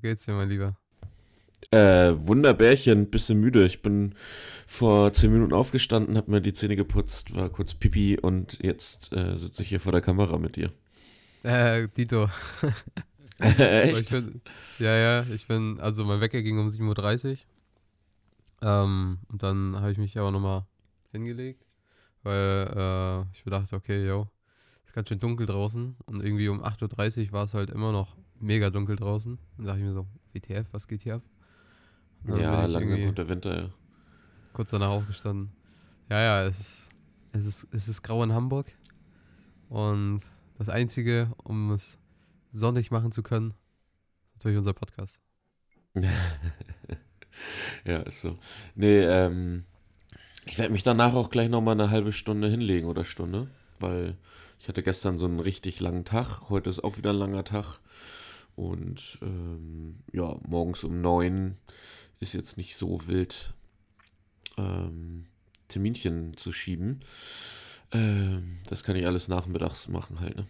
Wie geht's dir, mein Lieber? Äh, Wunderbärchen, bisschen müde. Ich bin vor zehn Minuten aufgestanden, hab mir die Zähne geputzt, war kurz Pipi und jetzt äh, sitze ich hier vor der Kamera mit dir. Äh, Dito. Echt? Ich bin, ja, ja, ich bin, also mein Wecker ging um 7.30 Uhr. Ähm, und dann habe ich mich aber nochmal hingelegt, weil äh, ich mir dachte, okay, yo, ist ganz schön dunkel draußen. Und irgendwie um 8.30 Uhr war es halt immer noch mega dunkel draußen. Und dachte ich mir so, WTF, was geht hier ab? Dann Ja, kommt der Winter, ja. kurz danach aufgestanden. Ja, ja, es ist, es ist, es ist grau in Hamburg. Und das Einzige, um es sonnig machen zu können, ist natürlich unser Podcast. Ja, ist so. Nee, ähm, ich werde mich danach auch gleich nochmal eine halbe Stunde hinlegen oder Stunde, weil ich hatte gestern so einen richtig langen Tag. Heute ist auch wieder ein langer Tag. Und ähm, ja, morgens um neun ist jetzt nicht so wild, ähm, Terminchen zu schieben. Ähm, das kann ich alles nachmittags machen halt, ne?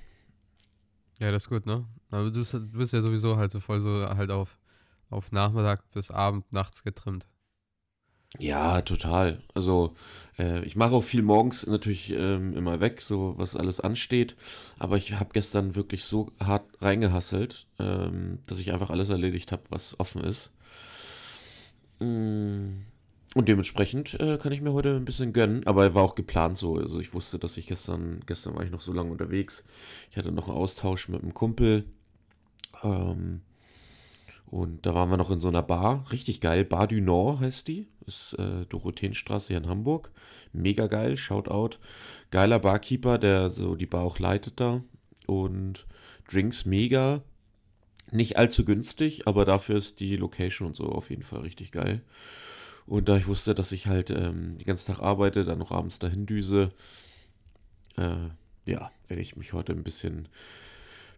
Ja, das ist gut, ne? Aber du bist, du bist ja sowieso halt so voll so halt auf, auf Nachmittag bis Abend, nachts getrimmt. Ja, total. Also äh, ich mache auch viel morgens natürlich ähm, immer weg, so was alles ansteht. Aber ich habe gestern wirklich so hart reingehasselt, ähm, dass ich einfach alles erledigt habe, was offen ist. Mm, Und dementsprechend äh, kann ich mir heute ein bisschen gönnen. Aber war auch geplant so. Also ich wusste, dass ich gestern, gestern war ich noch so lange unterwegs. Ich hatte noch einen Austausch mit einem Kumpel. Ähm, und da waren wir noch in so einer Bar, richtig geil. Bar du Nord heißt die. Ist äh, Dorotheenstraße hier in Hamburg. Mega geil, Shoutout. Geiler Barkeeper, der so die Bar auch leitet da. Und Drinks mega. Nicht allzu günstig, aber dafür ist die Location und so auf jeden Fall richtig geil. Und da ich wusste, dass ich halt ähm, den ganzen Tag arbeite, dann noch abends dahin düse, äh, ja, werde ich mich heute ein bisschen,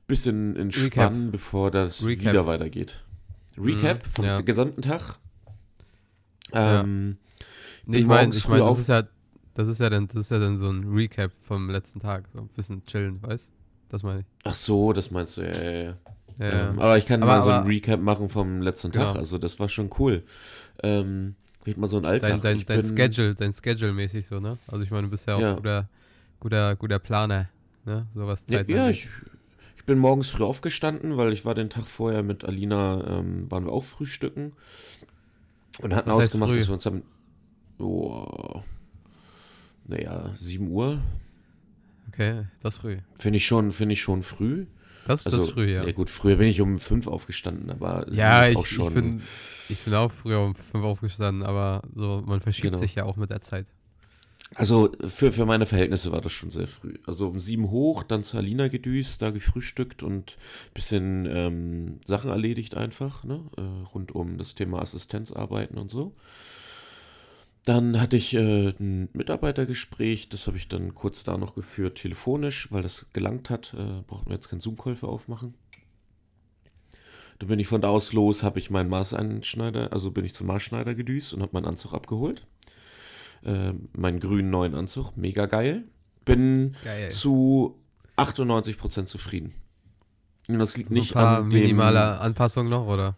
bisschen entspannen, bevor das Recap. wieder weitergeht. Recap Mhm, vom ja. gesamten Tag. Ja. Ähm, Nee, bin ich meine, ich mein, das ist ja, das ist ja dann, das ist ja dann so ein Recap vom letzten Tag. So ein bisschen chillen, weißt? Das meine ich. Ach so, das meinst du, ja, ja, ja. Ja, Ähm, ja. aber ich kann Aber- mal so ein Recap machen vom letzten Tag. Genau. Also das war schon cool. Ähm, red mal so ein Alltag. Dein, dein, Ich dein Schedule, dein Schedule mäßig so, ne? Also ich meine, du bist ja auch Ja. guter, guter, guter Planer, ne? Sowas Ja, Zeit. ja ich, ich bin morgens früh aufgestanden, weil ich war den Tag vorher mit Alina, ähm, waren wir auch frühstücken. Und hatten Was ausgemacht, dass wir uns am. Oh, naja, 7 Uhr. Okay, das früh. Finde ich, schon- finde ich schon früh. Das, das ist früh, ja. Ja, gut, früher bin ich um 5 aufgestanden, aber Ja, ich, auch ich, bin, ich bin auch früher um fünf aufgestanden, aber so, man verschiebt Genau. sich ja auch mit der Zeit. Also für, für meine Verhältnisse war das schon sehr früh. Also um sieben hoch, dann zu Alina gedüst, da gefrühstückt und ein bisschen ähm, Sachen erledigt einfach, ne? Äh, rund um das Thema Assistenzarbeiten und so. Dann hatte ich äh, ein Mitarbeitergespräch, das habe ich dann kurz da noch geführt, telefonisch, weil das gelangt hat. Äh, brauchten wir jetzt keinen Zoom-Call für aufmachen. Dann bin ich von da aus los, habe ich meinen Maßeinschneider, also bin ich zum Maßschneider gedüst und habe meinen Anzug abgeholt. Äh, meinen grünen neuen Anzug, mega geil. Bin Geil. zu 98% zufrieden. Und das liegt So ein nicht paar an dem, minimale Anpassungen noch, oder?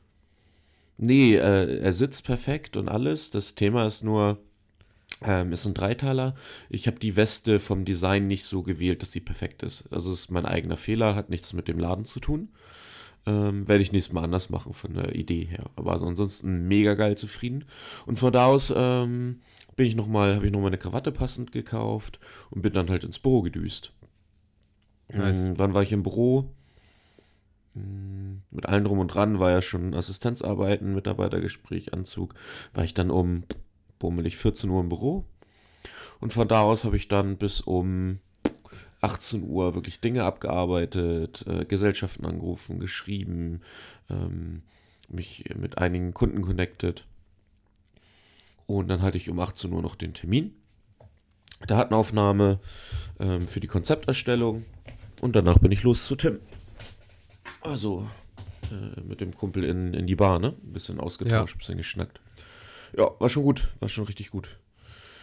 Nee, äh, er sitzt perfekt und alles. Das Thema ist nur, ähm, ist ein Dreiteiler. Ich habe die Weste vom Design nicht so gewählt, dass sie perfekt ist. Also es ist mein eigener Fehler, hat nichts mit dem Laden zu tun. Ähm, werde ich nächstes Mal anders machen von der Idee her. Aber also ansonsten mega geil zufrieden. Und von da aus ähm, bin ich noch mal, habe ich nochmal eine Krawatte passend gekauft und bin dann halt ins Büro gedüst. Nice. Mm, Wann war ich im Büro? Mm, Mit allem drum und dran war ja schon Assistenzarbeiten, Mitarbeitergespräch, Anzug. War ich dann um bummelig 14 Uhr im Büro. Und von da aus habe ich dann bis um 18 Uhr wirklich Dinge abgearbeitet, äh, Gesellschaften angerufen, geschrieben, ähm, mich mit einigen Kunden connected. Und dann hatte ich um 18 Uhr noch den Termin. Datenaufnahme ähm, für die Konzepterstellung. Und danach bin ich los zu Tim. Also äh, mit dem Kumpel in, in die Bar, ne? Ein bisschen ausgetauscht, ein bisschen geschnackt. Ja, war schon gut, war schon richtig gut.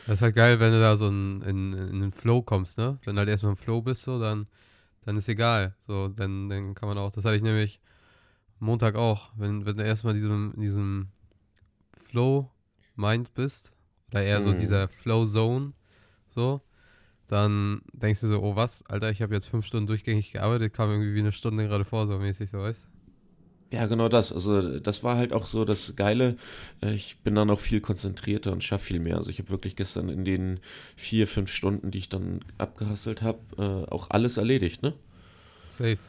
Das ist halt geil, wenn du da so in, in, in den Flow kommst, ne? Wenn du halt erstmal im Flow bist, so, dann, dann ist egal. So, dann, dann kann man auch, das hatte ich nämlich Montag auch. Wenn, wenn du erstmal diesem, in diesem Flow-Mind bist, oder eher so Mhm. dieser Flow-Zone, so, dann denkst du so, oh was, Alter, ich habe jetzt fünf Stunden durchgängig gearbeitet, kam irgendwie wie eine Stunde gerade vor, so mäßig, so weißt Ja, genau das. Also das war halt auch so das Geile. Äh, Ich bin dann auch viel konzentrierter und schaffe viel mehr. Also ich habe wirklich gestern in den vier, fünf Stunden, die ich dann abgehasselt habe, äh, auch alles erledigt, ne? Safe.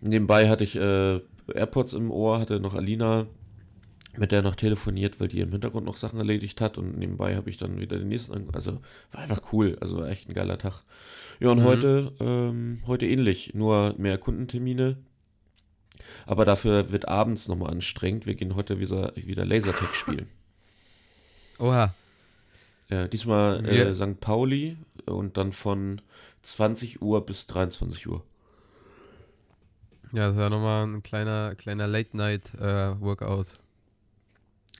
Nebenbei hatte ich äh, AirPods im Ohr, hatte noch Alina, mit der noch telefoniert, weil die im Hintergrund noch Sachen erledigt hat und nebenbei habe ich dann wieder den nächsten. Also war einfach cool, also war echt ein geiler Tag. Ja, und Mhm. heute, ähm, heute ähnlich, nur mehr Kundentermine. Aber dafür wird abends nochmal anstrengend. Wir gehen heute wieder, wieder Lasertag spielen. Oha, Äh, diesmal äh, St. Pauli und dann von 20 Uhr bis 23 Uhr. ja, das war nochmal ein kleiner, kleiner Late-Night-Workout.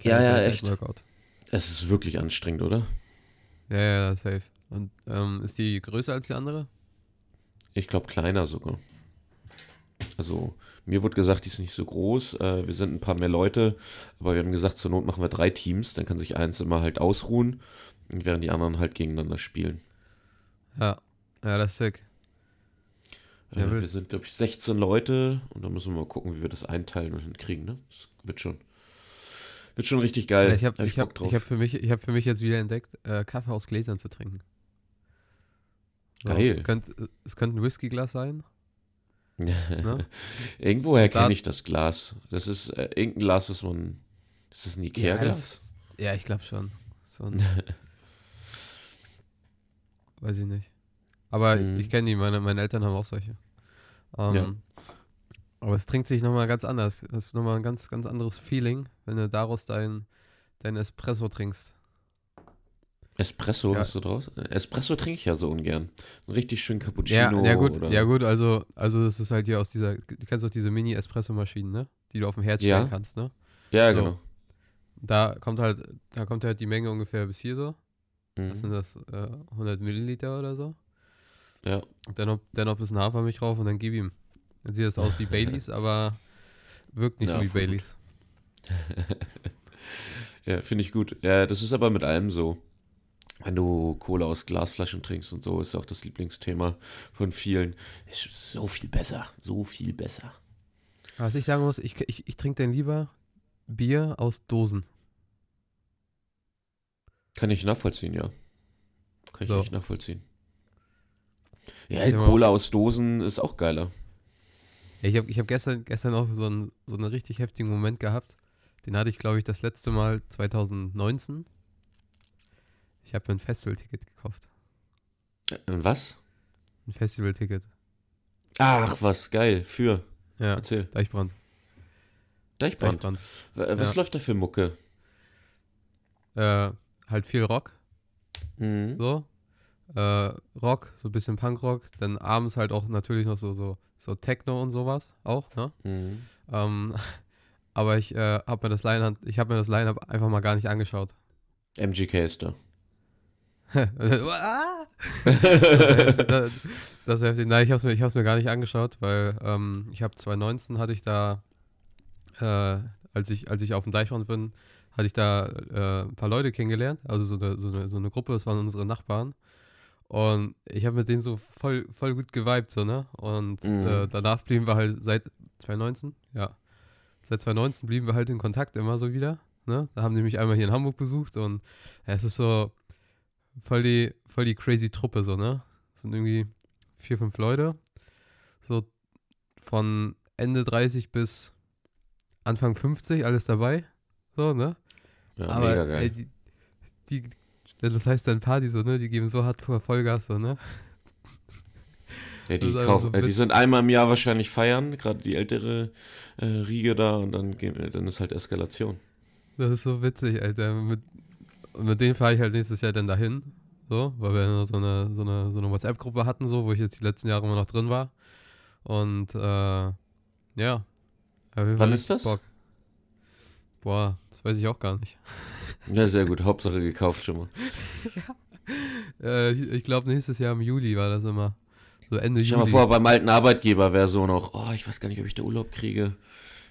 Ja, ja, echt. Workout. Es ist wirklich anstrengend, oder? Ja, ja, safe. Und ähm, ist die größer als die andere? Ich glaube kleiner sogar. Also mir wurde gesagt, die ist nicht so groß. Äh, wir sind ein paar mehr Leute, aber wir haben gesagt, zur Not machen wir drei Teams. Dann kann sich eins immer halt ausruhen, während die anderen halt gegeneinander spielen. Ja, ja, das ist sick. Äh, Ja, wir sind, glaube ich, 16 Leute und dann müssen wir mal gucken, wie wir das einteilen und hinkriegen. Ne? Das wird schon, wird schon richtig geil. ich habe Hab ich hab, ich hab für, mich- ich hab für mich jetzt wieder entdeckt, äh, Kaffee aus Gläsern zu trinken. So, Geil. Es könnte, es könnte ein Whiskyglas sein. Ne? Irgendwoher kenne ich das Glas. Das ist äh, irgendein Glas, was man. Ist das ein Ikea-Glas? das- ja, ich glaube schon. So ein, weiß ich nicht. Aber Mhm. ich kenne die, meine, meine Eltern haben auch solche. Ähm, Ja. Aber es trinkt sich nochmal ganz anders. Das ist nochmal ein ganz, ganz anderes Feeling, wenn du daraus dein, dein Espresso trinkst. Espresso Ja. hast du draus? Äh, Espresso trinke ich ja so ungern. Ein richtig schön Ja, Cappuccino. ja gut, oder ja gut, also, also das ist halt hier aus dieser, du kennst doch diese Mini-Espresso-Maschinen, ne? Die du auf dem Herd stellen Ja. kannst, ne? Ja, So. genau. Da kommt halt, da kommt halt die Menge ungefähr bis hier so. Was sind Mhm. das? Äh, 100 Milliliter oder so? Ja. Dann noch, dann noch ein bisschen Hafermilch drauf und dann gib ihm. Dann sieht das aus wie Baileys, aber wirkt nicht Ja, so wie. Baileys. Ja, finde ich gut. Ja, das ist aber mit allem so. Wenn du Cola aus Glasflaschen trinkst und so, ist auch das Lieblingsthema von vielen. Ist so viel besser. So viel besser. Was ich sagen muss, ich, ich, ich trinke dann lieber Bier aus Dosen. Kann ich nachvollziehen, ja. Kann ich So. nicht nachvollziehen. Ja, Cola aus Dosen ist auch geiler. Ja, ich habe ich hab gestern, gestern auch so einen, so einen richtig heftigen Moment gehabt. Den hatte ich, glaube ich, das letzte Mal 2019. Ich habe mir ein Festivalticket gekauft. Äh, Was? Ein Festivalticket. Ach, was geil. Für. Ja, Erzähl. Deichbrand. Deichbrand. Deichbrand. Was Ja. läuft da für Mucke? Äh, halt viel Rock, Mhm. so. Äh, Rock, so ein bisschen Punkrock. Dann abends halt auch natürlich noch so, so, so Techno und sowas auch, ne? Mhm. Ähm, aber ich äh, habe mir das Line-Up, ich habe mir das Line-Up einfach mal gar nicht angeschaut. MGK ist da. Das das wäre heftig. Nein, ich habe es mir, ich hab's mir gar nicht angeschaut, weil ähm, ich habe 2019 hatte ich da, äh, als ich, als ich auf dem Deichbrand bin, hatte ich da äh, ein paar Leute kennengelernt, also so eine, so eine, so eine Gruppe, das waren unsere Nachbarn. Und ich habe mit denen so voll, voll gut geweibt, so, ne? Und Mhm. äh, danach blieben wir halt seit 2019, ja. Seit 2019 blieben wir halt in Kontakt immer so wieder, ne? Da haben die mich einmal hier in Hamburg besucht und ja, es ist so voll die, voll die crazy Truppe, so, ne? Es sind irgendwie vier, fünf Leute. So von Ende 30 bis Anfang 50, alles dabei. So, ne? Ja, Aber mega geil. ey, die, die, das heißt dann Party so, ne? Die geben so hart Vollgas, so, ne? ja, die, das kaufen, so äh, die sind einmal im Jahr wahrscheinlich feiern, gerade die ältere äh, Riege da und dann, gehen, äh, dann ist halt Eskalation. Das ist so witzig, Alter. Mit, und mit denen fahre ich halt nächstes Jahr dann dahin. So, weil wir so eine, so eine, so eine WhatsApp-Gruppe hatten, so, wo ich jetzt die letzten Jahre immer noch drin war. Und äh, ja. Wann Fall ist das? Bock. Boah, das weiß ich auch gar nicht. Ja, sehr gut. Hauptsache gekauft schon mal. Äh, ich ich glaube, nächstes Jahr im Juli war das immer. So Ende Stell mal Juli. vor, beim alten Arbeitgeber wäre so noch, oh, ich weiß gar nicht, ob ich da Urlaub kriege.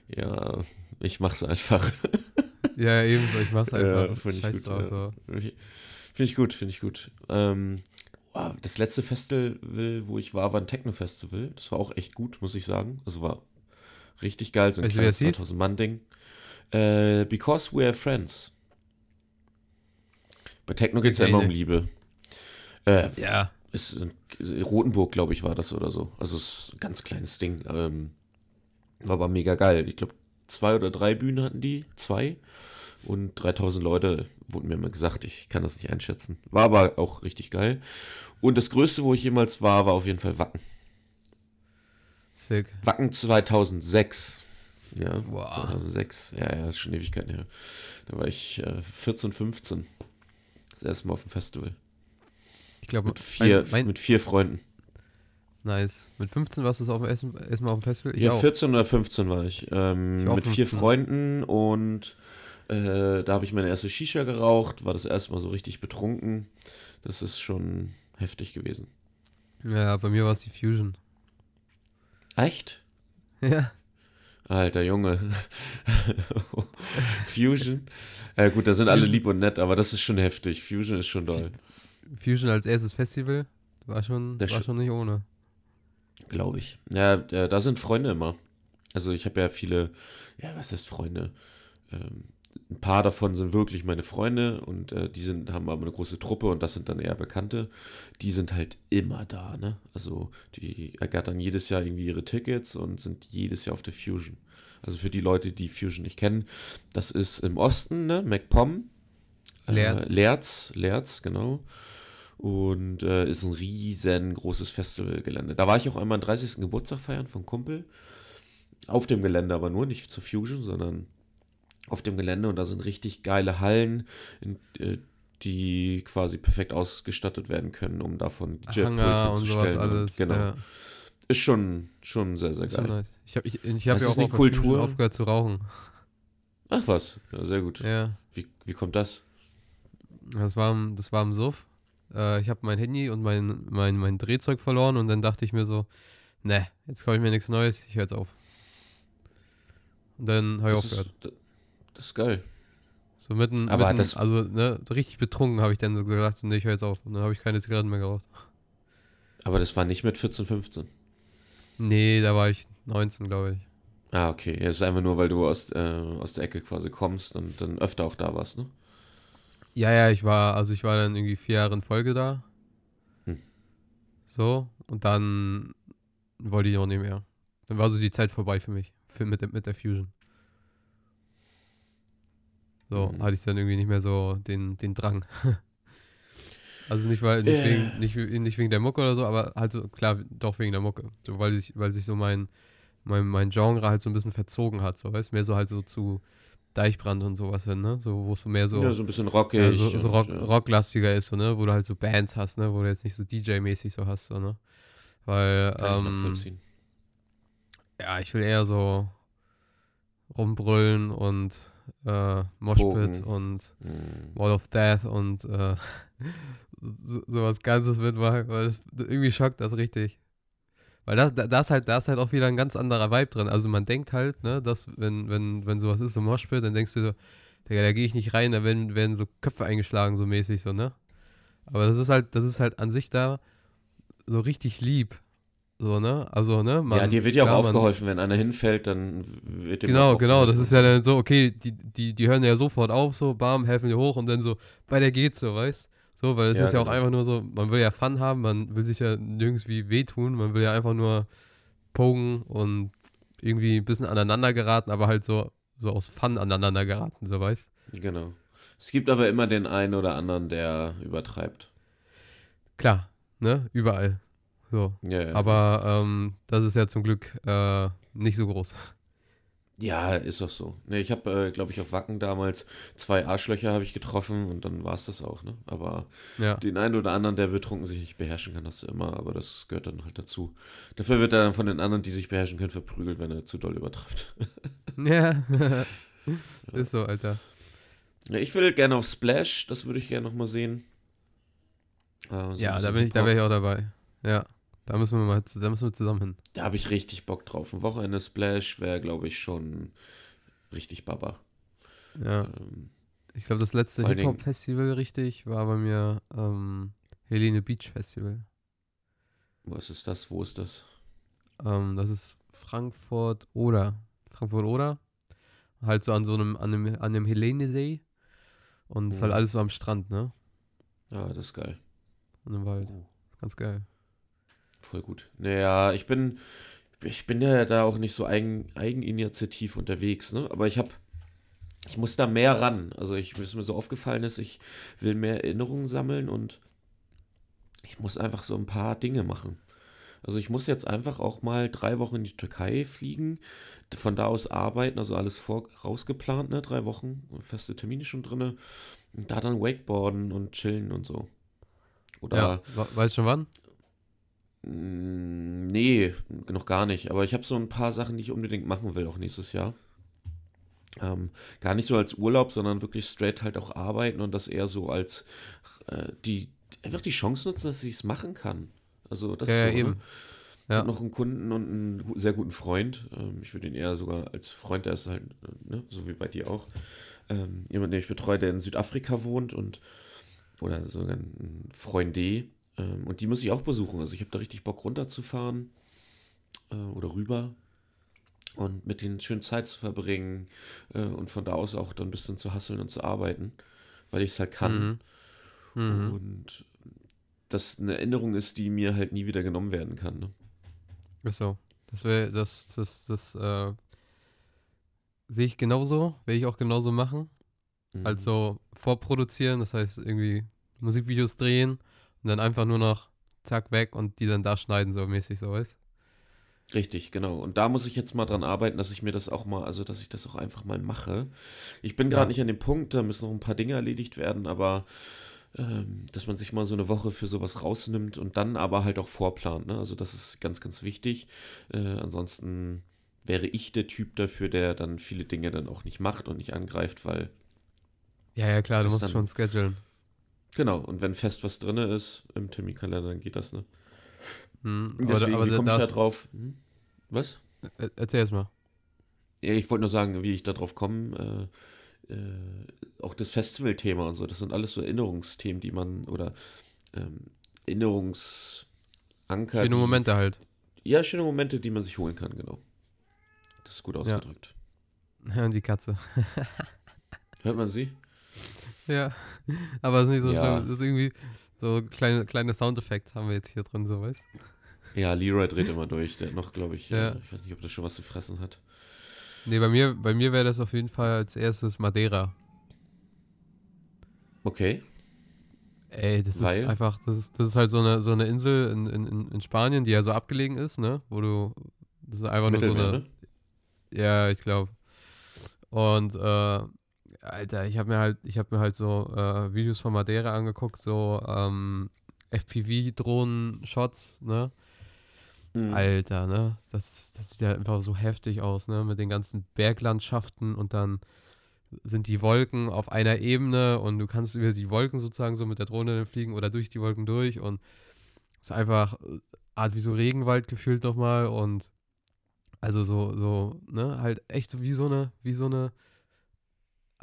Ja, ich mach's einfach. Ja, ebenso, ich mach's einfach. Ja, finde ich Scheiß gut. drauf, ja. so. Finde ich gut, finde ich gut. Ähm, wow, das letzte Festival, wo ich war, war ein Techno-Festival. Das war auch echt gut, muss ich sagen. Also war richtig geil, so ein Weißt kleines das hieß? 2000 Mann-Ding. Äh, Because We're Friends. Bei Techno geht's ja Okay, immer um. Liebe. Äh, Ja, ist in Rotenburg, glaube ich, war das oder so. Also es ist ein ganz kleines Ding. Ähm, war aber mega geil. Ich glaube, zwei oder drei Bühnen hatten die. Zwei. Und 3000 Leute, wurden mir immer gesagt. Ich kann das nicht einschätzen. War aber auch richtig geil. Und das Größte, wo ich jemals war, war auf jeden Fall Wacken. sick. Wacken 2006. Ja, Wow. 2006. Ja, ja, ist schon Ewigkeiten her. Da war ich äh, 14, 15. Das erste Mal auf dem Festival. Ich glaube, Mit vier, mein, mein, mit vier Freunden. Nice. Mit 15 warst du auf dem Mal auf dem Festival? Ich Ja, auch. 14 oder 15 war ich. Ähm, Ich mit vier 15. Freunden und äh, da habe ich meine erste Shisha geraucht, war das erste Mal so richtig betrunken. Das ist schon heftig gewesen. Ja, bei mir war es die Fusion. Echt? Ja. Alter Junge. Fusion. Ja gut, da sind alle Fusion. lieb und nett, aber das ist schon heftig. Fusion ist schon doll, Fusion als erstes Festival war schon, Das war sch- schon nicht ohne. Glaube ich. Ja, da sind Freunde immer. Also ich habe ja viele, ja, was heißt Freunde? Ähm, ein paar davon sind wirklich meine Freunde und äh, die sind, haben aber eine große Truppe und das sind dann eher Bekannte. Die sind halt immer da, ne? Also die ergattern jedes Jahr irgendwie ihre Tickets und sind jedes Jahr auf der Fusion. Also für die Leute, die Fusion nicht kennen, das ist im Osten, ne? MacPom. Lerz. Äh, Lerz, Lerz, genau. Und äh, ist ein riesengroßes Festivalgelände. Da war ich auch einmal am 30. Geburtstag feiern von Kumpel. Auf dem Gelände aber nur, nicht zur Fusion, sondern auf dem Gelände. Und da sind richtig geile Hallen, in, äh, die quasi perfekt ausgestattet werden können, um davon sowas hinzustellen alles. Genau. Ja, Ist schon, schon sehr, sehr geil. nice. Ich habe ich, ich hab ja auch eine Kultur. aufgehört zu rauchen. Ach was, ja, sehr gut. Ja. Wie, wie kommt das? Das war, im- das war im Suff. Äh, ich habe mein Handy und mein, mein, mein Drehzeug verloren und dann dachte ich mir so, ne, jetzt kaufe ich mir nichts Neues, ich höre jetzt auf. Und dann habe ich Das aufgehört. ist, das ist geil. So mitten, Aber mitten das- also ne, richtig betrunken habe ich dann so gesagt, so, nee, ich höre jetzt auf. Und dann habe ich keine Zigaretten mehr geraucht. Aber das war nicht mit 14, 15. Nee, da war ich 19, glaube ich. Ah, okay. Es ist einfach nur, weil du aus, äh, aus der Ecke quasi kommst und dann öfter auch da warst, ne? Ja, ja, ich war, also ich war dann irgendwie vier Jahre in Folge da. Hm. So, und dann wollte ich auch nicht mehr. Dann war so die Zeit vorbei für mich, für, mit, der, mit der Fusion. So, Mhm. hatte ich dann irgendwie nicht mehr so den, den Drang. also nicht, weil, nicht, Ja. wegen, nicht, nicht wegen der Mucke oder so, aber halt so, klar, doch wegen der Mucke. So, weil, sich, weil sich so mein, mein, mein Genre halt so ein bisschen verzogen hat, so, weißt mehr so halt so zu Deichbrand und sowas hin, ne? So, wo es so mehr so. ja, so ein bisschen rockig. Ja, so, so Rock, ja. rocklastiger ist, so, ne? Wo du halt so Bands hast, ne? Wo du jetzt nicht so DJ-mäßig so hast, so, ne? Weil, Kann ich ähm, nachvollziehen. ja, ich will eher so rumbrüllen und äh, Moshpit und Hm. Wall of Death und äh, so, sowas Ganzes mitmachen, weil irgendwie schockt das richtig. Weil das, da, da ist halt, da ist halt auch wieder ein ganz anderer Vibe drin. Also man denkt halt, ne, dass wenn, wenn, wenn sowas ist, so Moshpit, dann denkst du so, Digga, da gehe ich nicht rein, da werden, werden so Köpfe eingeschlagen, so mäßig, so, ne? Aber das ist halt, das ist halt an sich da so richtig lieb. So, ne? Also, ne? Man, ja, dir wird ja auch klar, man- aufgeholfen, wenn einer hinfällt, dann wird dem Genau, genau. Das aufgeholfen. ist ja dann so, okay, die, die, die hören ja sofort auf, so, bam, helfen dir hoch und dann so, weiter geht's so, weißt So, weil es Ja, ist ja auch genau. einfach nur so, man will ja Fun haben, man will sich ja nirgends wie wehtun, man will ja einfach nur pogen und irgendwie ein bisschen aneinander geraten, aber halt so, so aus Fun aneinander geraten, so, weißt Genau. Es gibt aber immer den einen oder anderen, der übertreibt. Klar, ne? Überall. So. Ja, ja. Aber ähm, das ist ja zum Glück äh, nicht so groß. Ja, ist doch so. Ne, ich habe, äh, glaube ich, auf Wacken damals zwei Arschlöcher habe ich getroffen und dann war es das auch, ne? Aber Ja. den einen oder anderen, der betrunken sich nicht beherrschen kann, hast du immer, aber das gehört dann halt dazu. Dafür wird er dann von den anderen, die sich beherrschen können, verprügelt, wenn er zu doll übertreibt. Ja. ist so, Alter. Ja, ich will gerne auf Splash, das würde ich gerne nochmal sehen. Äh, so Ja, da bin ich, da wäre ich auch dabei. Ja. Da müssen wir mal, da müssen wir zusammen hin. Da habe ich richtig Bock drauf. Ein Wochenende Splash wäre, glaube ich, schon richtig Baba. Ja. Ähm, Ich glaube, das letzte Hip-Hop-Festival richtig war bei mir ähm, Helene Beach Festival. was ist das? Wo ist das? Ähm, das ist Frankfurt oder Frankfurt oder halt so an so einem an dem an dem Helenesee und es ist halt Mhm. alles so am Strand, ne? Ja, das ist geil. Und im Wald. Ganz geil. Voll gut. Naja, ich bin, ich bin ja da auch nicht so eigen, eigeninitiativ unterwegs, ne? Aber ich habe, ich muss da mehr ran. Also ich, was mir so aufgefallen ist, ich will mehr Erinnerungen sammeln und ich muss einfach so ein paar Dinge machen. Also ich muss jetzt einfach auch mal drei Wochen in die Türkei fliegen, von da aus arbeiten, also alles vor, rausgeplant, ne? Drei Wochen, feste Termine schon drinne. Und da dann Wakeboarden und chillen und so. Oder Ja, we- weißt du schon wann? Mm, Nee, noch gar nicht. Aber ich habe so ein paar Sachen, die ich unbedingt machen will, auch nächstes Jahr. Ähm, gar nicht so als Urlaub, sondern wirklich straight halt auch arbeiten und das eher so als äh, die einfach die Chance nutzen, dass ich es machen kann. Also das Ja, ist ja, so, eben. Ne? Ich Ja. habe noch einen Kunden und einen sehr guten Freund. Ähm, ich würde ihn eher sogar als Freund, der ist halt, äh, ne, so wie bei dir auch. Ähm, jemand, den ich betreue, der in Südafrika wohnt und oder sogar ein Freundé. Ähm, und die muss ich auch besuchen. Also ich habe da richtig Bock runterzufahren äh, oder rüber und mit denen schön Zeit zu verbringen äh, und von da aus auch dann ein bisschen zu hasseln und zu arbeiten, weil ich es halt kann. Mhm. Mhm. Und das eine Erinnerung ist, die mir halt nie wieder genommen werden kann. Ne? Ist so. Das wäre, das, das, das, äh, sehe ich genauso, werde ich auch genauso machen. Mhm. Also vorproduzieren, das heißt irgendwie Musikvideos drehen und dann einfach nur noch zack weg und die dann da schneiden, so mäßig, so weißt Richtig, genau. Und da muss ich jetzt mal dran arbeiten, dass ich mir das auch mal, also dass ich das auch einfach mal mache. Ich bin gerade Ja. nicht an dem Punkt, da müssen noch ein paar Dinge erledigt werden, aber ähm, dass man sich mal so eine Woche für sowas rausnimmt und dann aber halt auch vorplant. Ne? Also das ist ganz, ganz wichtig. Äh, ansonsten wäre ich der Typ dafür, der dann viele Dinge dann auch nicht macht und nicht angreift, weil Ja, ja, klar, du musst schon schedulen. Genau, und wenn fest was drin ist im Terminkalender, dann geht das, ne? Hm, aber, Deswegen, aber wie da, komme ich da drauf? Hm? Was? er- erzähl erst mal. Ja, ich wollte nur sagen, wie ich da drauf komme, äh, äh, auch das Festival-Thema und so, das sind alles so Erinnerungsthemen, die man, oder ähm, Erinnerungsanker. Schöne Momente halt. Ja, schöne Momente, die man sich holen kann, genau. Das ist gut ausgedrückt. Ja, und die Katze. Hört man sie? Ja, aber es ist nicht so Ja. schlimm. Das ist irgendwie so kleine, kleine Soundeffekte haben wir jetzt hier drin, so weißt Ja, Leroy dreht immer durch. Der hat noch, glaube ich, Ja. äh, ich weiß nicht, ob der schon was zu fressen hat. Nee, bei mir, bei mir wäre das auf jeden Fall als erstes Madeira. Okay. Ey, das Weil? ist einfach, das ist, das ist halt so eine, so eine Insel in, in, in- Spanien, die ja so abgelegen ist, ne? Wo du, das ist einfach nur so Mittelmeer, eine, ne? ja, ich glaube. Und, äh, Alter, ich habe mir halt, ich habe mir halt so äh, Videos von Madeira angeguckt, so ähm, FPV-Drohnen-Shots, ne? Mhm. Alter, ne? Das, das sieht ja einfach so heftig aus, ne? Mit den ganzen Berglandschaften und dann sind die Wolken auf einer Ebene und du kannst über die Wolken sozusagen so mit der Drohne fliegen oder durch die Wolken durch und es ist einfach äh, Art wie so Regenwald gefühlt nochmal und also so, so, ne? Halt echt wie so eine, wie so eine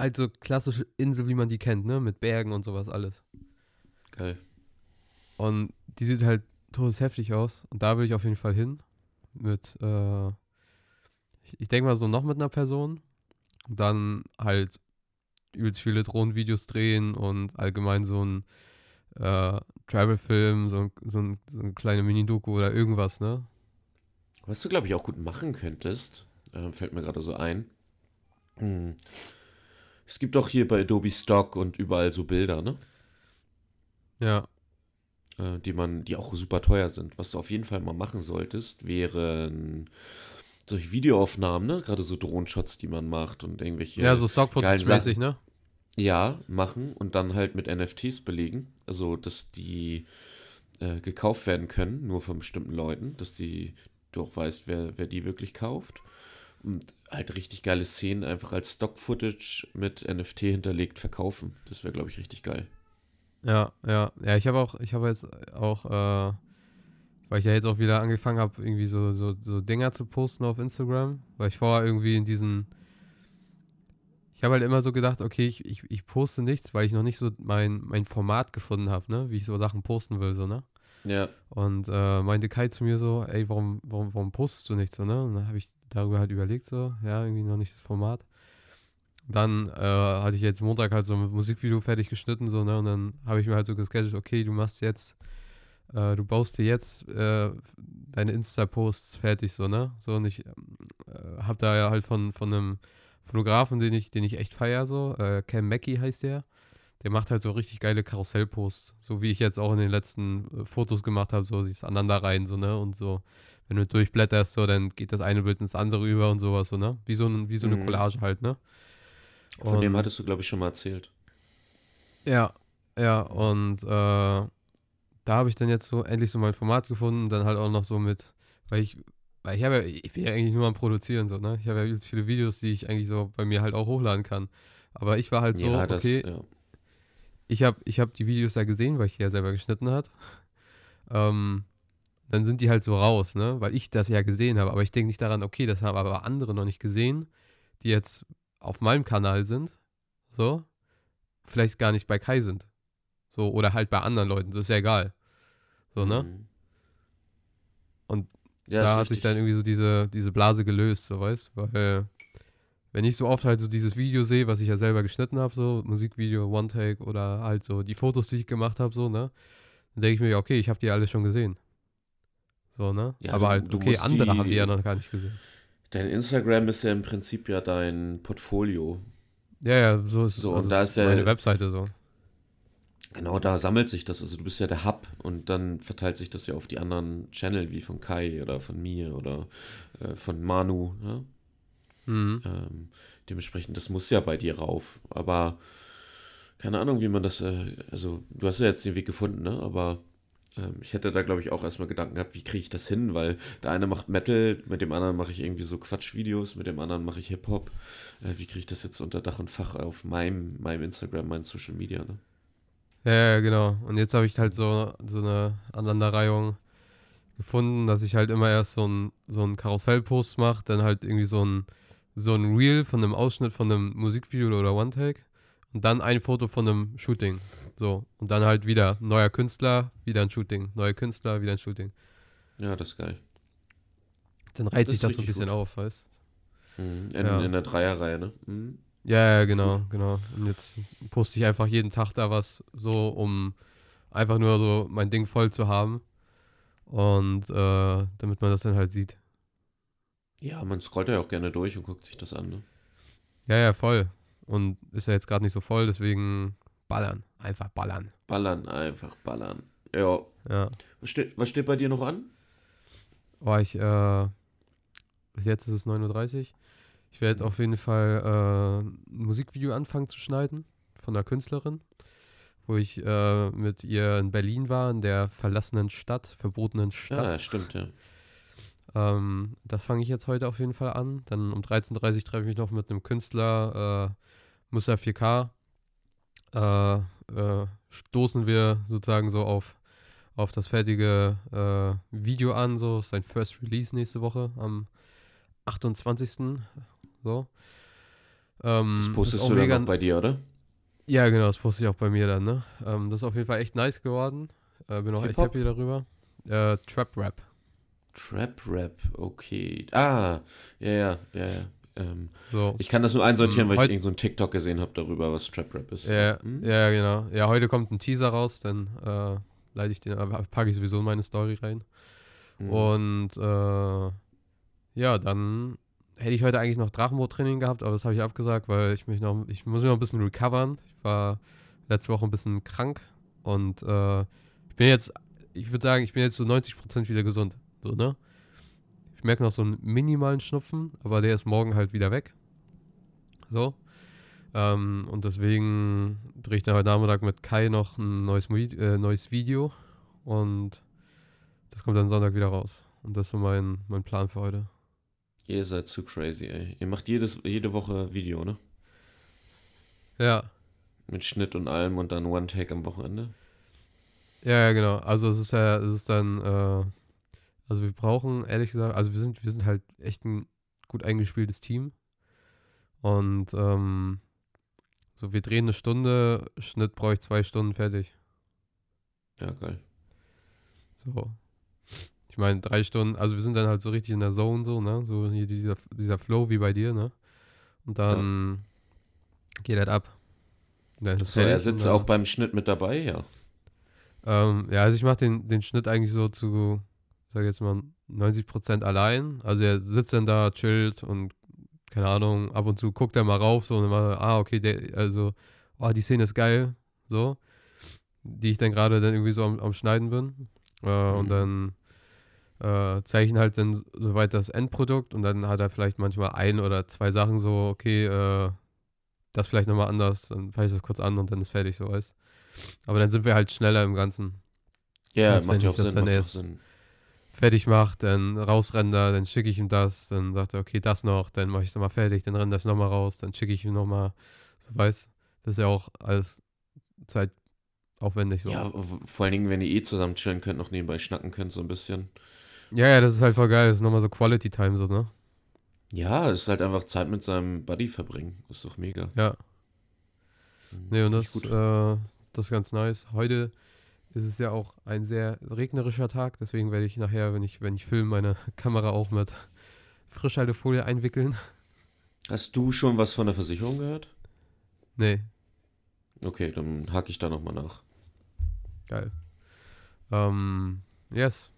halt so klassische Insel, wie man die kennt, ne? Mit Bergen und sowas alles. Geil. Und die sieht halt todesheftig aus. Und da will ich auf jeden Fall hin. Mit, äh, ich, ich denke mal so noch mit einer Person. Und dann halt übelst viele Drohnenvideos drehen und allgemein so ein äh, Travel-Film, so, ein- so, ein, so eine kleine Mini-Doku oder irgendwas, ne? Was du, glaube ich, auch gut machen könntest, äh, fällt mir gerade so ein. Hm. Es gibt auch hier bei Adobe Stock und überall so Bilder, ne? Ja, Äh, die man, die auch super teuer sind. Was du auf jeden Fall mal machen solltest, wären solche Videoaufnahmen, ne? Gerade so Drohenshots, die man macht und irgendwelche. ja, so Stock-Footage-mäßig, ne? Ja, machen und dann halt mit NFTs belegen. Also, dass die äh, gekauft werden können, nur von bestimmten Leuten, dass die, du auch weißt, wer, wer die wirklich kauft. Und halt richtig geile Szenen einfach als Stock-Footage mit NFT hinterlegt verkaufen. Das wäre, glaube ich, richtig geil. Ja, ja, ja, ich habe auch, ich habe jetzt auch, äh, weil ich ja jetzt auch wieder angefangen habe, irgendwie so, so, so Dinger zu posten auf Instagram, weil ich vorher irgendwie in diesen. Ich habe halt immer so gedacht, okay, ich, ich, ich poste nichts, weil ich noch nicht so mein, mein Format gefunden habe, ne? Wie ich so Sachen posten will, so, ne? Ja. Und äh, meinte Kai zu mir so, ey, warum, warum, warum postest du nichts so, ne? Und dann habe ich darüber halt überlegt, so, ja, irgendwie noch nicht das Format. Dann äh, hatte ich jetzt Montag halt so ein Musikvideo fertig geschnitten, so, ne? Und dann habe ich mir halt so gescheduled, okay, du machst jetzt, äh, du baust dir jetzt äh, deine Insta-Posts fertig, so, ne? So, und ich äh, habe da ja halt von, von einem Fotografen, den ich, den ich echt feier, so, äh, Cam Mackey heißt der. Der macht halt so richtig geile Karussellposts, so wie ich jetzt auch in den letzten äh, Fotos gemacht habe, so dieses Aneinanderreihen, so, ne? Und so, wenn du durchblätterst, so, dann geht das eine Bild ins andere über und sowas, so, ne? Wie so, ein, wie so eine Mhm. Collage halt, ne? Von dem Und- hattest du, glaube ich, schon mal erzählt. Ja, ja, und äh, da habe ich dann jetzt so endlich so mein Format gefunden, dann halt auch noch so mit, weil ich, weil ich habe ja, ich bin ja eigentlich nur am Produzieren, so, ne? Ich habe ja viele Videos, die ich eigentlich so bei mir halt auch hochladen kann. Aber ich war halt so, ja, das, okay, ja. ich habe ich hab die Videos da gesehen, weil ich die ja selber geschnitten hat. Ähm, dann sind die halt so raus, ne? Weil ich das ja gesehen habe. Aber ich denke nicht daran, okay, das haben aber andere noch nicht gesehen, die jetzt auf meinem Kanal sind. So. Vielleicht gar nicht bei Kai sind. So, oder halt bei anderen Leuten. Das ist ja egal. So, ne? Mhm. Und ja, da hat sich richtig. dann irgendwie so diese, diese Blase gelöst, so weißt Weil, wenn ich so oft halt so dieses Video sehe, was ich ja selber geschnitten habe, so Musikvideo, One-Take oder halt so die Fotos, die ich gemacht habe, so, ne? Dann denke ich mir, okay, ich habe die alle schon gesehen. So, ne? Ja, Aber du- halt, okay, andere die- haben die ja noch gar nicht gesehen. Dein Instagram ist ja im Prinzip ja dein Portfolio. Ja, ja, so ist So, also und da ist der- meine Webseite so. Genau, da sammelt sich das. Also du bist ja der Hub und dann verteilt sich das ja auf die anderen Channel, wie von Kai oder von mir oder äh, von Manu. Ja? Mhm. Ähm, dementsprechend, das muss ja bei dir rauf. Aber keine Ahnung, wie man das, äh, also du hast ja jetzt den Weg gefunden, ne? Aber ich hätte da, glaube ich, auch erstmal Gedanken gehabt, wie kriege ich das hin? Weil der eine macht Metal, mit dem anderen mache ich irgendwie so Quatschvideos, mit dem anderen mache ich Hip-Hop. Äh, wie kriege ich das jetzt unter Dach und Fach auf meinem, meinem Instagram, meinen Social Media, ne? Ja, genau. Und jetzt habe ich halt so, so eine Aneinanderreihung gefunden, dass ich halt immer erst so ein, so ein Karussellpost mache, dann halt irgendwie so ein, so ein Reel von einem Ausschnitt von einem Musikvideo oder One-Take und dann ein Foto von einem Shooting. So. Und dann halt wieder neuer Künstler, wieder ein Shooting. Neuer Künstler, wieder ein Shooting. Ja, das ist geil. Dann reiht Das sich das so ein bisschen gut. auf, weißt Mhm. In, Ja. in der Dreierreihe, ne? Mhm. Ja, ja, genau, genau. Und jetzt poste ich einfach jeden Tag da was, so um einfach nur so mein Ding voll zu haben. Und äh, damit man das dann halt sieht. Ja, man scrollt ja auch gerne durch und guckt sich das an, ne? Ja, ja, voll. Und ist ja jetzt gerade nicht so voll, deswegen ballern. Einfach ballern. Ballern, einfach ballern. Ja. Ja. Was steht, was steht bei dir noch an? Oh, ich, äh, bis jetzt ist es 9.30 Uhr. Ich werde auf jeden Fall äh, ein Musikvideo anfangen zu schneiden von einer Künstlerin, wo ich äh, mit ihr in Berlin war, in der verlassenen Stadt, verbotenen Stadt. Ja, stimmt, ja. Ähm, das fange ich jetzt heute auf jeden Fall an. Dann um 13.30 Uhr treffe ich mich noch mit einem Künstler, äh, Musa 4K. Äh, äh, stoßen wir sozusagen so auf, auf das fertige äh, Video an, so sein First Release nächste Woche am 28. So. Ähm, Das postest auch du dann noch bei dir, oder? ja, genau, das poste ich auch bei mir dann, ne? Ähm, das ist auf jeden Fall echt nice geworden. Äh, bin auch echt happy darüber. Äh, Trap Rap. Trap Rap, okay. Ah, ja, ja, ja, ja. Ähm, So. ich kann das nur einsortieren, Mm, weil ich irgend so einen TikTok gesehen habe darüber, was Trap Rap ist. Ja, Hm? ja, genau. Ja, heute kommt ein Teaser raus, dann äh, leite ich den, aber packe ich sowieso in meine Story rein. Hm. Und äh, ja, dann hätte ich heute eigentlich noch Drachenboot-Training gehabt, aber das habe ich abgesagt, weil ich mich noch, ich muss mich noch ein bisschen recovern. Ich war letzte Woche ein bisschen krank und äh, ich bin jetzt, ich würde sagen, ich bin jetzt so 90% wieder gesund. So, ne? Ich merke noch so einen minimalen Schnupfen, aber der ist morgen halt wieder weg. So. Ähm, und deswegen drehe ich dann heute Nachmittag mit Kai noch ein neues, äh, neues Video und das kommt dann Sonntag wieder raus. Und das ist so mein, mein Plan für heute. Ihr seid zu crazy, ey. Ihr macht jedes, jede Woche Video, ne? Ja, Mit Schnitt und allem und dann One-Take am Wochenende. ja, ja, genau. Also es ist ja, es ist dann, äh, Also wir brauchen, ehrlich gesagt, also wir sind, wir sind halt echt ein gut eingespieltes Team. Und ähm, so, wir drehen eine Stunde, Schnitt brauche ich zwei Stunden fertig. Ja, geil. So. Ich meine, drei Stunden, also wir sind dann halt so richtig in der Zone, so, ne? So hier dieser, dieser Flow wie bei dir, ne? Und dann geht das ab. Dann ist So, er sitzt auch beim Schnitt mit dabei, ja. Ähm, ja, also ich mache den, den Schnitt eigentlich so zu, sag jetzt mal, 90% allein. Also er sitzt dann da, chillt und keine Ahnung, ab und zu guckt er mal rauf, so und mal, ah, okay, der, also, oh, die Szene ist geil, so. Die ich dann gerade dann irgendwie so am, am Schneiden bin. Äh, Und Mhm. dann äh, zeichnen halt dann soweit das Endprodukt und dann hat er vielleicht manchmal ein oder zwei Sachen so, okay, äh, das vielleicht nochmal anders, dann fange ich das kurz an und dann ist fertig, so weißt. Aber dann sind wir halt schneller im Ganzen. Ja, wenn macht ja auch das Sinn. dann Macht auch erst- Sinn. Fertig macht, dann rausrender, dann schicke ich ihm das, dann sagt er, okay, das noch, dann mache ich es nochmal fertig, dann render ich nochmal raus, dann schicke ich ihm nochmal, so weiß, das ist ja auch alles zeitaufwendig so. Ja, Ja. vor allen Dingen, wenn ihr eh zusammen chillen könnt, noch nebenbei schnacken könnt, so ein bisschen. ja, das ist halt voll geil, das ist nochmal so Quality Time so, ne? Ja, es ist halt einfach Zeit mit seinem Buddy verbringen. Ist doch mega. Ja. Nee, und das, äh, das ist ganz nice. Heute ist es ja auch ein sehr regnerischer Tag, deswegen werde ich nachher, wenn ich, wenn ich filme, meine Kamera auch mit Frischhaltefolie einwickeln. Hast du schon was von der Versicherung gehört? Nee, Okay, dann hake ich da nochmal nach. geil. Ähm, yes.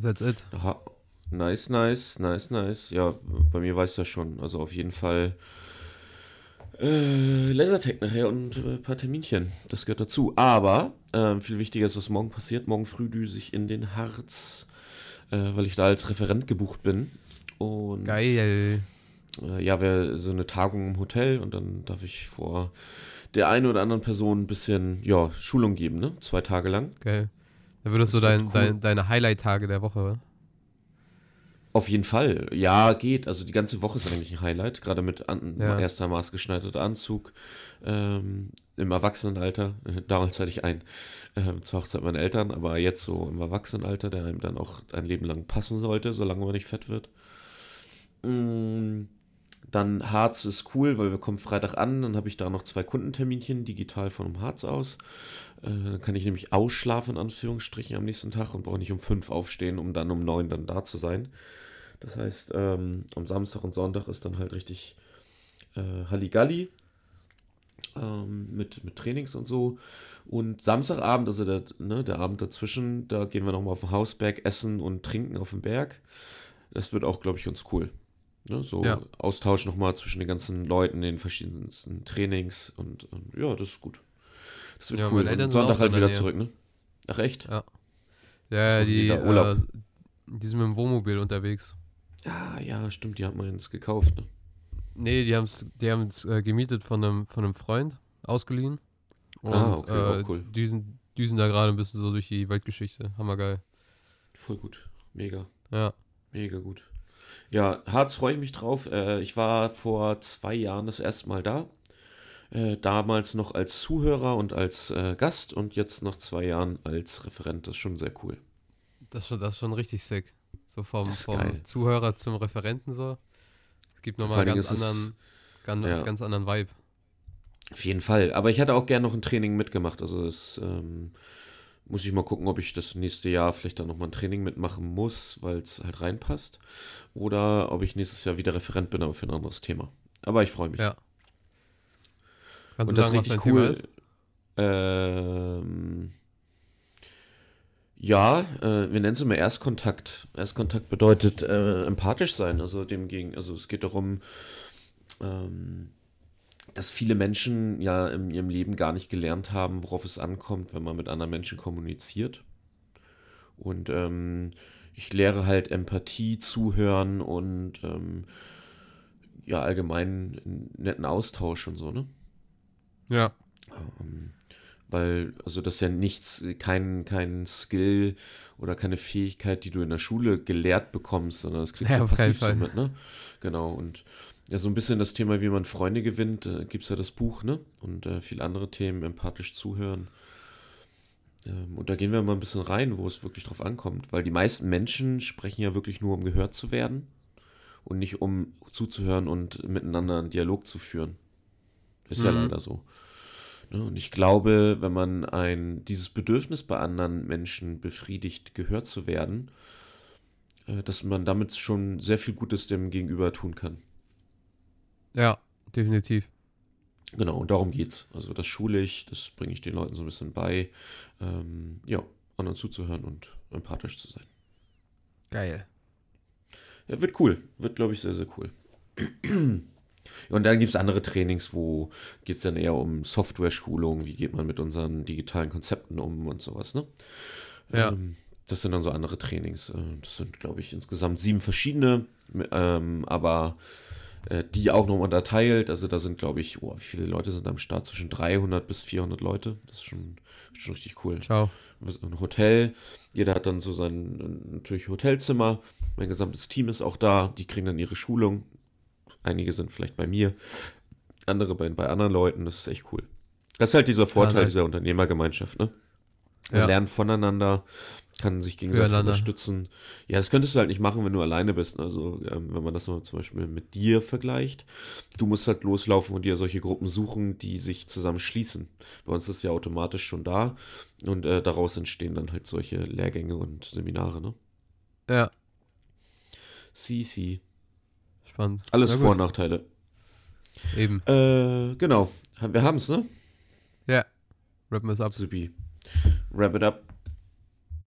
That's it. Aha. Nice, nice, nice, nice. Ja, bei mir weiß ja schon. Also auf jeden Fall äh, Lasertag nachher und äh, ein paar Terminchen. Das gehört dazu. Aber ähm, viel wichtiger ist, was morgen passiert. Morgen früh düse ich in den Harz, äh, weil ich da als Referent gebucht bin. Und Geil. äh, ja, wäre so eine Tagung im Hotel und dann darf ich vor der einen oder anderen Person ein bisschen, ja, Schulung geben, ne? Zwei Tage lang. Geil. Da würdest Das du dein, cool. dein, deine Highlight-Tage der Woche, oder? Auf jeden Fall. Ja, geht. Also die ganze Woche ist eigentlich ein Highlight. Gerade mit an, Ja. erster maßgeschneiderter Anzug ähm, im Erwachsenenalter. Damals hatte ich einen ähm, zur Hochzeit meiner Eltern, aber jetzt so im Erwachsenenalter, der einem dann auch ein Leben lang passen sollte, solange man nicht fett wird. Mm, Dann Harz ist cool, weil wir kommen Freitag an. Dann habe ich da noch zwei Kundenterminchen digital von Harz aus. Äh, dann kann ich nämlich ausschlafen, in Anführungsstrichen, am nächsten Tag und brauche nicht um fünf aufstehen, um dann um neun dann da zu sein. Das heißt, ähm, am Samstag und Sonntag ist dann halt richtig äh, Halligalli ähm, mit, mit Trainings und so. Und Samstagabend, also der, ne, der Abend dazwischen, da gehen wir nochmal auf den Hausberg essen und trinken auf dem Berg. Das wird auch, glaube ich, ganz cool. Ne, so Ja. Austausch nochmal zwischen den ganzen Leuten, den verschiedensten Trainings und, und ja, das ist gut. Das wird Ja, cool. meine Eltern sind Sonntag auch halt wieder zurück, ne? Ach echt? Ja. Ja, die die, äh, die sind mit dem Wohnmobil unterwegs. Ja, ja, stimmt, die hat man jetzt gekauft, ne? Nee, die haben es die haben's, äh, gemietet von einem, von einem Freund, ausgeliehen. Und Ah, okay, auch äh, cool. düsen, düsen da gerade ein bisschen so durch die Weltgeschichte. Hammergeil. Voll gut. Mega. Ja. Mega gut. Ja, Harz freue ich mich drauf. Äh, ich war vor zwei Jahren das erste Mal da. Äh, damals noch als Zuhörer und als äh, Gast und jetzt nach zwei Jahren als Referent. Das ist schon sehr cool. Das ist schon, das ist schon richtig sick. So vom, vom. Zuhörer zum Referenten so. Es gibt nochmal allen ganz ist es- anderen, ganz, ja. ganz anderen Vibe. Auf jeden Fall. Aber ich hätte auch gerne noch ein Training mitgemacht. Also das ähm, muss ich mal gucken, ob ich das nächste Jahr vielleicht dann nochmal ein Training mitmachen muss, weil es halt reinpasst. Oder ob ich nächstes Jahr wieder Referent bin, aber für ein anderes Thema. Aber ich freue mich. Ja. Kannst Und du das sagen, ist was richtig dein Thema cool. ist? Ähm, ja, äh, wir nennen es immer Erstkontakt. Erstkontakt bedeutet äh, empathisch sein, also dem gegen, also es geht darum, ähm, dass viele Menschen ja in ihrem Leben gar nicht gelernt haben, worauf es ankommt, wenn man mit anderen Menschen kommuniziert. Und ähm, ich lehre halt Empathie, Zuhören und ähm, ja, allgemein einen netten Austausch und so, ne? Ja. Ähm, weil, also das ist ja nichts, kein, kein Skill oder keine Fähigkeit, die du in der Schule gelehrt bekommst, sondern das kriegst Ja, du auf keinen passiv so mit, ne? Genau, und ja, so ein bisschen das Thema, wie man Freunde gewinnt, äh, gibt es ja das Buch, ne? Und äh, viele andere Themen, empathisch zuhören. Ähm, und da gehen wir mal ein bisschen rein, wo es wirklich drauf ankommt, weil die meisten Menschen sprechen ja wirklich nur, um gehört zu werden und nicht um zuzuhören und miteinander einen Dialog zu führen. Ist ja Mhm. leider so. Ne, Und ich glaube, wenn man ein, dieses Bedürfnis bei anderen Menschen befriedigt, gehört zu werden, äh, dass man damit schon sehr viel Gutes dem Gegenüber tun kann. Ja, definitiv. Genau, und darum geht's. Also das schule ich, das bringe ich den Leuten so ein bisschen bei, ähm, ja, anderen zuzuhören und empathisch zu sein. Geil. Ja, wird cool. Wird, glaube ich, sehr, sehr cool. Und dann gibt es andere Trainings, wo geht es dann eher um Software-Schulung, wie geht man mit unseren digitalen Konzepten um und sowas, ne? Ja. Ähm, das sind dann so andere Trainings. Äh, Das sind, glaube ich, insgesamt sieben verschiedene, ähm, aber äh, die auch noch unterteilt. Also da sind, glaube ich, oh, wie viele Leute sind am Start? Zwischen 300 bis 400 Leute. Das ist schon, schon richtig cool Ciao. ein Hotel. Jeder hat dann so sein natürlich Hotelzimmer. Mein gesamtes Team ist auch da. Die kriegen dann ihre Schulung. Einige sind vielleicht bei mir, andere bei, bei anderen Leuten. Das ist echt cool. Das ist halt dieser Vorteil nice. dieser Unternehmergemeinschaft, ne? Man Ja. lernt voneinander, kann sich gegenseitig unterstützen. Ja, das könntest du halt nicht machen, wenn du alleine bist. Also, ähm, wenn man das mal zum Beispiel mit dir vergleicht. Du musst halt loslaufen und dir solche Gruppen suchen, die sich zusammen schließen. Bei uns ist es ja automatisch schon da und äh, daraus entstehen dann halt solche Lehrgänge und Seminare, ne? Ja, CC. Spannend. Alles Vor- und Nachteile. Eben. Äh, genau. Wir haben's, ne? Ja. Rappen wir es ab. Supi. Wrap it up.